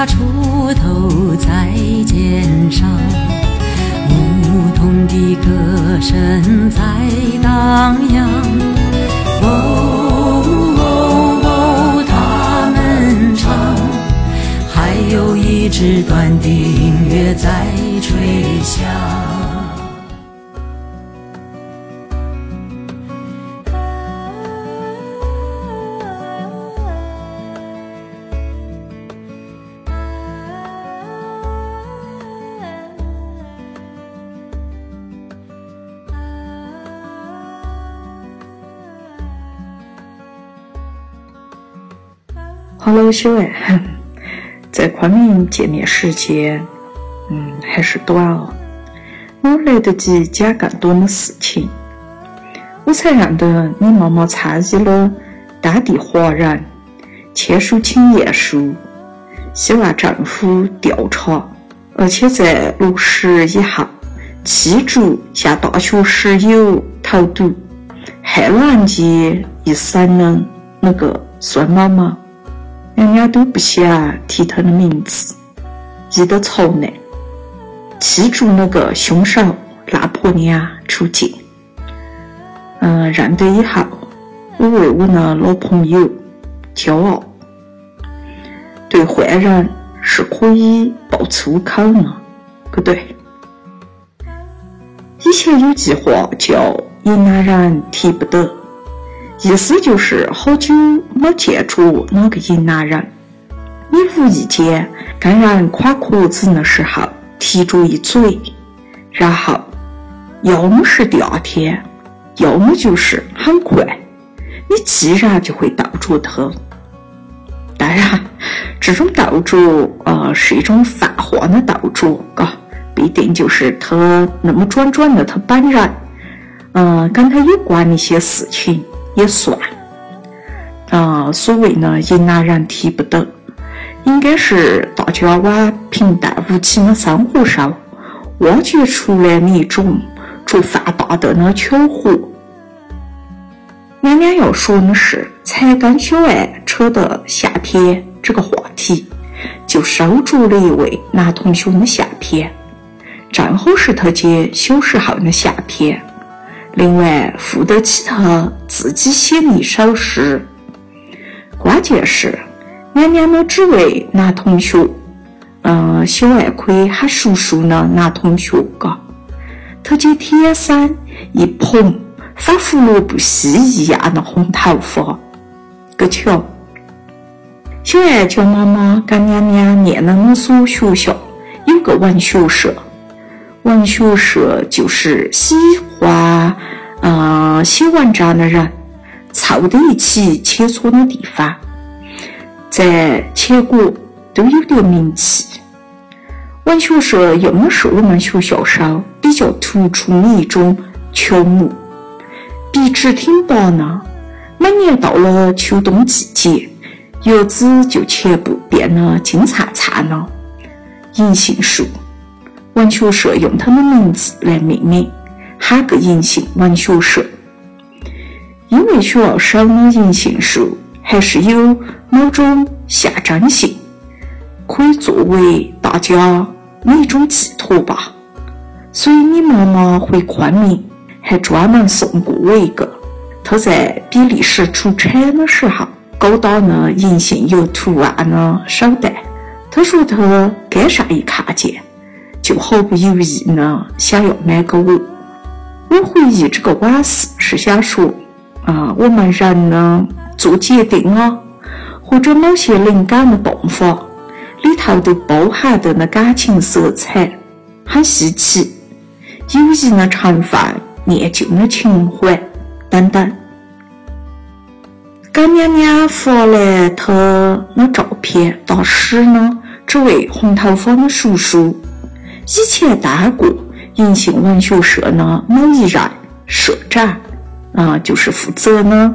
把锄头在肩上，牧童的歌声在荡漾。哦哦哦，他们唱，还有一支短笛音乐在吹响。Hello，小爱，在昆明见面时间，嗯，还是短哦，哪来得及讲更多的事情？我才认得你妈妈参与了当地华人签署请愿书，希望政府调查，而且在落实以后，弃逐向大学室友投毒，害了俺家一生的那个孙妈妈。人家都不想提他的名字，一得朝内，记住那个凶手拉婆娘出境。嗯，认得以后，我为我的老朋友骄傲。对坏人是可以爆粗口的，不对。以前有句话叫“云南人提不得”。意思就是好久没见着哪个云南人，你无意间跟人夸壳子的时候提着一嘴，然后要么是第二天，要么就是很快，你自然就会斗着他。当然，这种斗着呃是一种泛化的斗着，嘎，必定就是他那么转转的他本人，嗯，跟他有关的一些事情。也算，啊，所谓呢，云南人提不得，应该是大家往平淡无奇的生活上挖掘出来的一种做放大的的巧合。娘娘要说的是，才跟小爱扯到相片这个话题，就收着了一位男同学的相片，正好是他姐小时候的相片。另外付得起他自己写的一首诗，关键是娘娘的只为男同学，嗯，小爱可以喊叔叔的男同学，嘎，他就天生一蓬仿胡萝卜丝一样的红头发，个巧。小爱叫妈妈跟娘娘念的那所学校有个文学社。文学社就是喜哇嗯写文章的人凑在一起切磋的地方，在全国都有点名气。文学社用的是我们学校上比较突出的一种球目，笔直挺拔的。每年到了秋冬季节，叶子就全部变得金灿灿的银杏树。文学社用他的名字来命名，喊个银杏文学社。因为学校收的银杏树还是有某种象征性，可以作为大家的一种寄托吧。所以你妈妈回昆明还专门送过我一个，她在比利时出差的时候搞到那银杏有图案的手袋。她说她街上一看见。就毫不犹豫呢，想要买给我。我回忆这个往事，是想说，啊，我们人呢做决定啊，或者某些灵感的迸发，里头都包含的那感情色彩，很稀奇。友谊的成分、念旧的情怀等等。给娘娘发来他的照片，大使呢，这位红头发的叔叔。以前当过银杏文学社的某一任社长，啊，就是负责呢。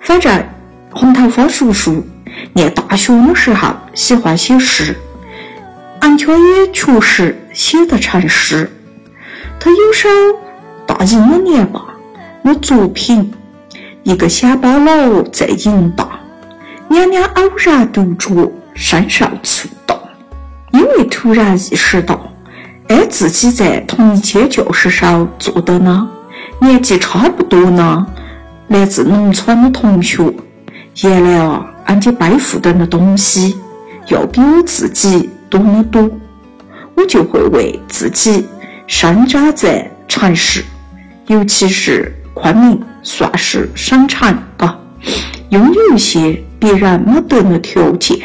反正红头发叔叔念大学的时候喜欢写诗，俺家也确实写得成诗。他有首大一那年吧，那作品《一个乡巴佬在银大》，娘娘偶然读着，深受触动，因为突然意识到，而自己在同一间教室上坐的呢，年纪差不多呢，来自农村的同学，原来啊，俺家背负的那东西要比我自己多得多，我就会为自己生长在城市，尤其是昆明，算是省城啊，拥有一些别人没得的条件。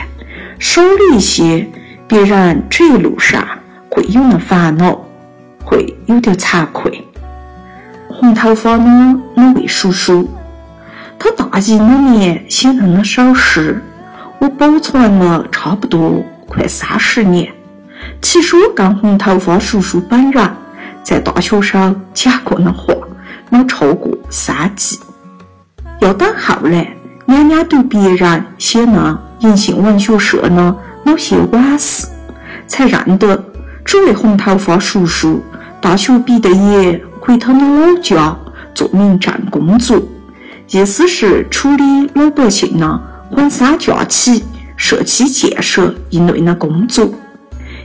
少了一些，别人这一路上会有那烦恼，会有点惭愧。红头发的那位叔叔，他大一那年写的那首诗，我保存了差不多快三十年。其实我跟红头发叔叔本人在大学上讲过的话，没超过三句。要等后来，娘娘对别人写那。银杏文学社呢，某些往事，才认得这位红头发叔叔大学毕的业回他的老家做民政工作，意思是处理老百姓呢婚丧嫁娶、社区建设一类的工作。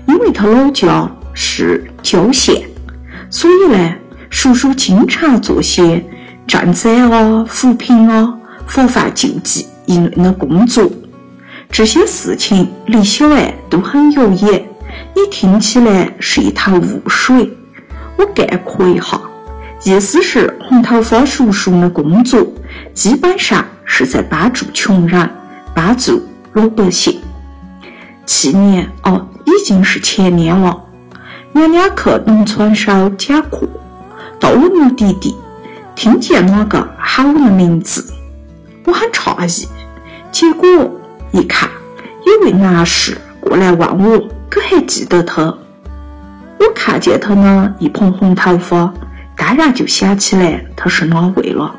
因为他老家是郊县，所以呢，叔叔经常做些赈灾啊、扶贫啊、防范救济一类的工作。这些事情离小爱都很遥远，你听起来是一头雾水。我概括一下，意思是红头发叔叔的工作基本上是在帮助穷人，帮助老百姓。去年哦，已经是前年了。娘娘去农村上讲课，到了目的地，听见那个喊我的名字，我很诧异，结果。一看，有位男士过来问我，可还记得他？我看见他呢，一蓬红头发，当然就想起来他是哪位了。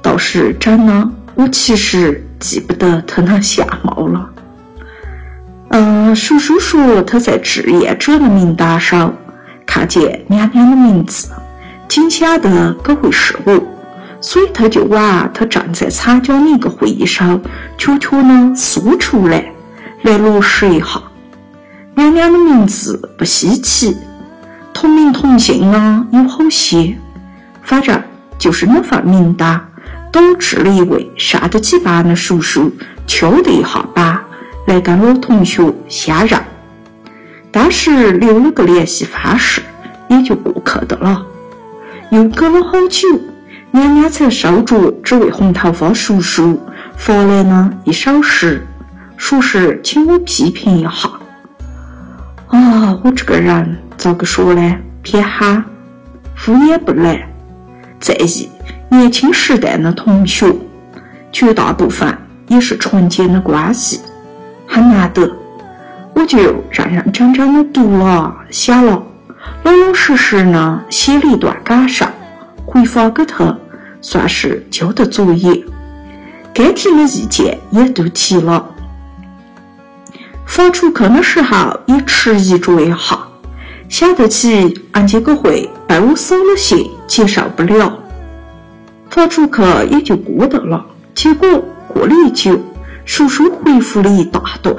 倒是真的，我其实记不得他那相貌了。嗯，叔叔说他在志愿者的名单上看见娘娘的名字，挺晓得可会是我。所以他就往他正在参加的一个会议上悄悄的缩出来，来落实一下。娘娘的名字不稀奇，同名同姓呢有好些，反正就是那份名单，导致了一位上得起班的叔叔敲了一下板，来跟老同学相认。当时留了个联系方式，也就过去的了。又隔了好久。娘娘才收着这位红头发叔叔发来的一首诗，说是请我批评一下。啊，我这个人咋个说呢？偏憨，敷衍不来，在意年轻时代的同学，绝大部分也是纯洁的关系，很难得。我就认认真真的读了、写了，老老实实的写了一段感受，回发给他。算是交的作业，该提的意见也都提了。发出去的时候也迟疑着一下，想得起俺这个会被我扫了兴，接受不了。发出去也就过得了。结果过了一久，叔叔回复了一大段，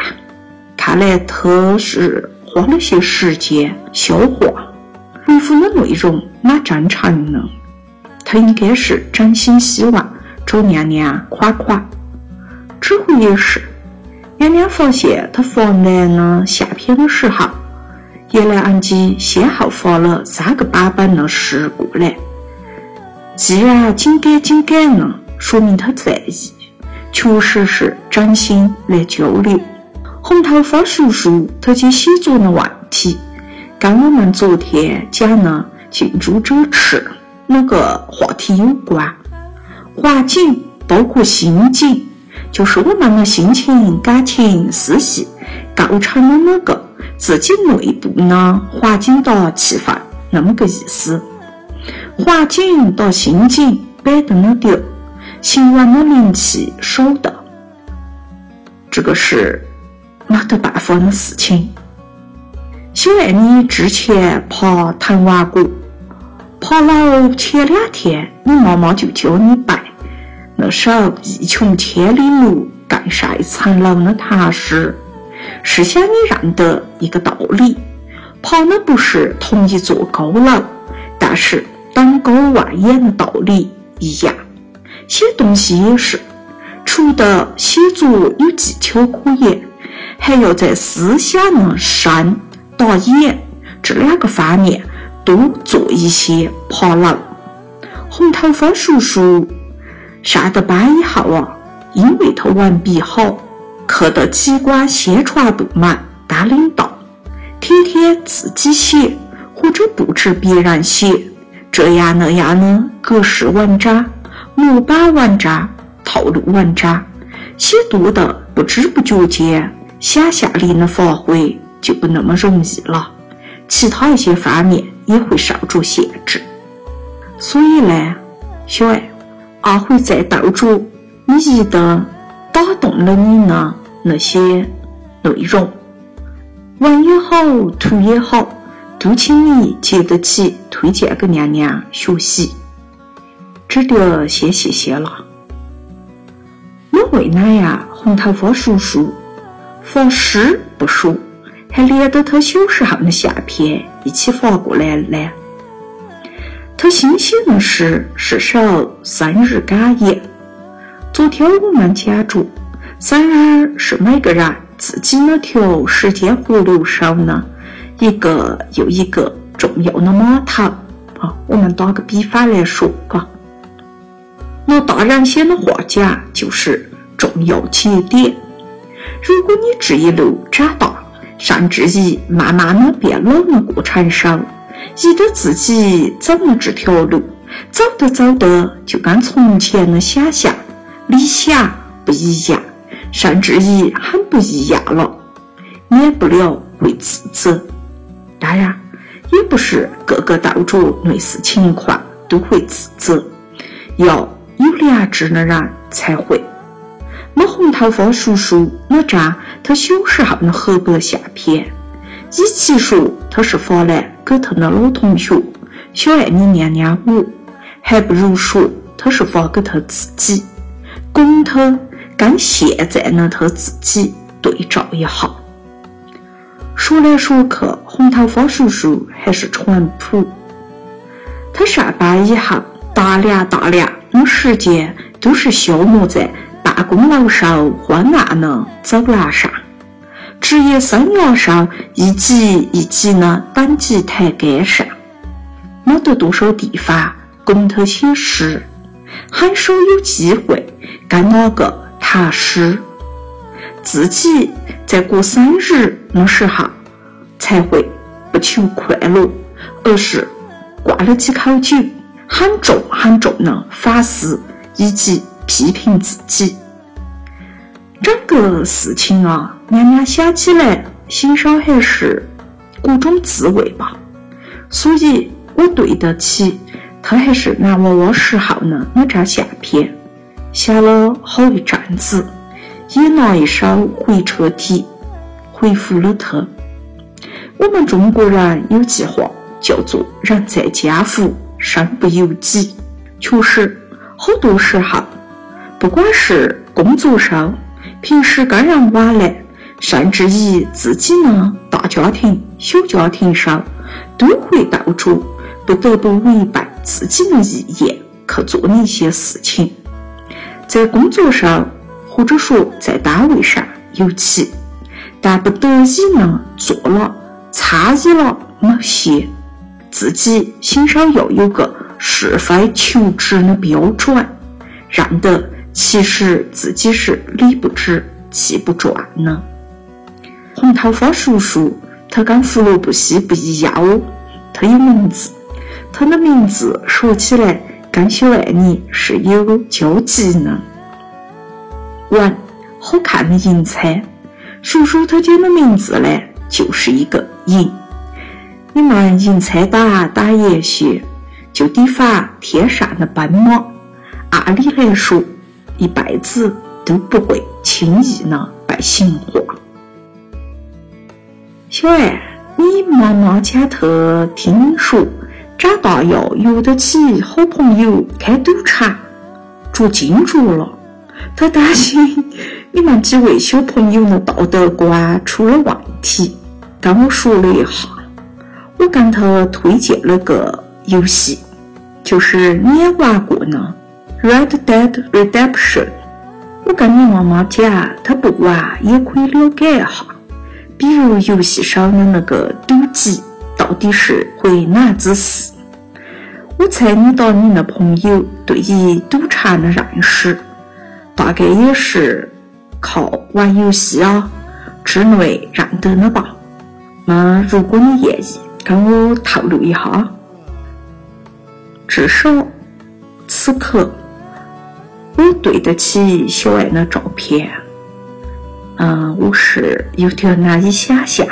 看来他是花了些时间消化。回复的内容蛮正常的。他应该是真心希望找娘娘款款。这回也是，娘娘发现他发来的相片的时候，原来俺姐先后发了三个版本的诗过来。既然紧改紧改呢，说明他在意，确实是真心来交流。红头发叔叔他去写作的问题，跟我们昨天讲的近朱者赤。那个话题有关，环境包括心境，就是我们的心情、感情、思绪构成了那个自己内部呢环境的气氛，那么个意思。环境到心境摆得那丢，行完的灵气少的，这个是没得办法的事情。小爱你之前爬藤王谷。爬了前两天，你妈妈就教你背那首“一穷千里目，更上一层楼的踏实。是想你认得一个道理：爬的不是同一座高楼，但是登高望远的道理一样。写东西也是，除了写作有技巧可言，还要在思想的深打眼这两个方面多做一些爬楼。红头发叔叔上的班以后啊，因为他文笔好，课得机关宣传部门当领导，天天自己写或者布置别人写，这样那样的格式文章。模板文章、套路文章，写多的不知不觉间，想象力的发挥就不那么容易了，其他一些方面也会受着限制。所以呢，小爱，阿辉在斗着你一的打动了你的那些内容，文也好，图也好，都请你接得起推荐给娘娘学习。只得先谢谢了。我为哪呀？红头发叔叔发诗不说，还连着他小时候的相片一起发过来呢。他新写的诗是首生日感言。昨天我们讲着，生日是每个人自己那条时间河流上的一个又一个重要的码头啊。我们打个比方来说，嘎。拿大人写的话讲，就是重要节点。如果你这一路长大，甚至于慢慢的变老的过程上，记得自己走的这条路，走着走着就跟从前的想象、理想不一样，甚至于很不一样了，免不了会自责。当然，也不是个个斗着类似情况都会自责，要。有良知的人才会。那红头发叔叔那张他小时候的黑白相片，与其说他是发来给他的老同学小爱你念念我，还不如说他是发给他自己，供他跟现在的他自己对照一下。说来说去，红头发叔叔还是淳朴。他上班以后，大量大量。时间都是消磨在办公楼上昏暗的走廊上，职业生涯上一级一级的等级台阶上，没得多少地方供他写诗，很少有机会跟哪个谈诗。自己在过生日的时候，才会不求快乐，而是灌了几口酒。很重很重的反思以及批评自己，整个事情啊，娘娘想起来心上还是各种滋味吧。所以我对得起他还是男娃娃时候的那张相片，想了好一阵子，也拿一首回车体回复了他。我们中国人有句话叫做“人在江湖”。身不由己，确实，好多时候，不管是工作上、平时跟人往来，甚至于自己呢大家庭、小家庭上，都会斗着不得不违背自己的意愿去做的一些事情。在工作上，或者说在单位上，尤其，但不得已呢做了、参与了某些。自己心上要有个是非求职的标准，认得其实自己是理不直气不壮的。红头发叔叔，他跟胡萝卜西不一样哦，他有名字，他的名字说起来跟小爱你是有交集的。完，好看的银彩，叔叔他家的名字呢，就是一个银。你们银彩打打夜血，就抵防天上的奔马。按理来说，一辈子都不会轻易的被驯化。小爱，你妈妈讲特听说，长大要约得起好朋友开赌场，捉金主了。她担心你们几位小朋友的道德观出了问题，跟我说了一下，我跟他推荐了个游戏，就是你也玩过呢，《Red Dead Redemption》。我跟你妈妈讲，她不玩也可以了解一下，比如游戏上的那个赌机到底是会哪子事。我猜你到你的朋友对于赌场的认识，大概也是靠玩游戏啊之类认得的吧。那如果你愿意跟我透露一下，至少此刻。我对得起小爱的照片，嗯，我是有点难以想象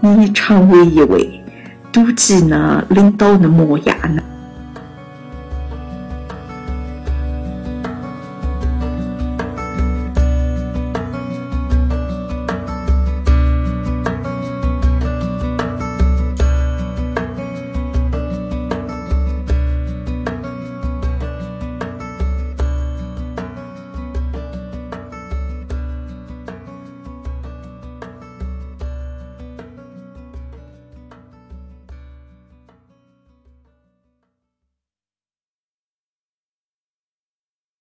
你成为一位督级呢领导的模样呢。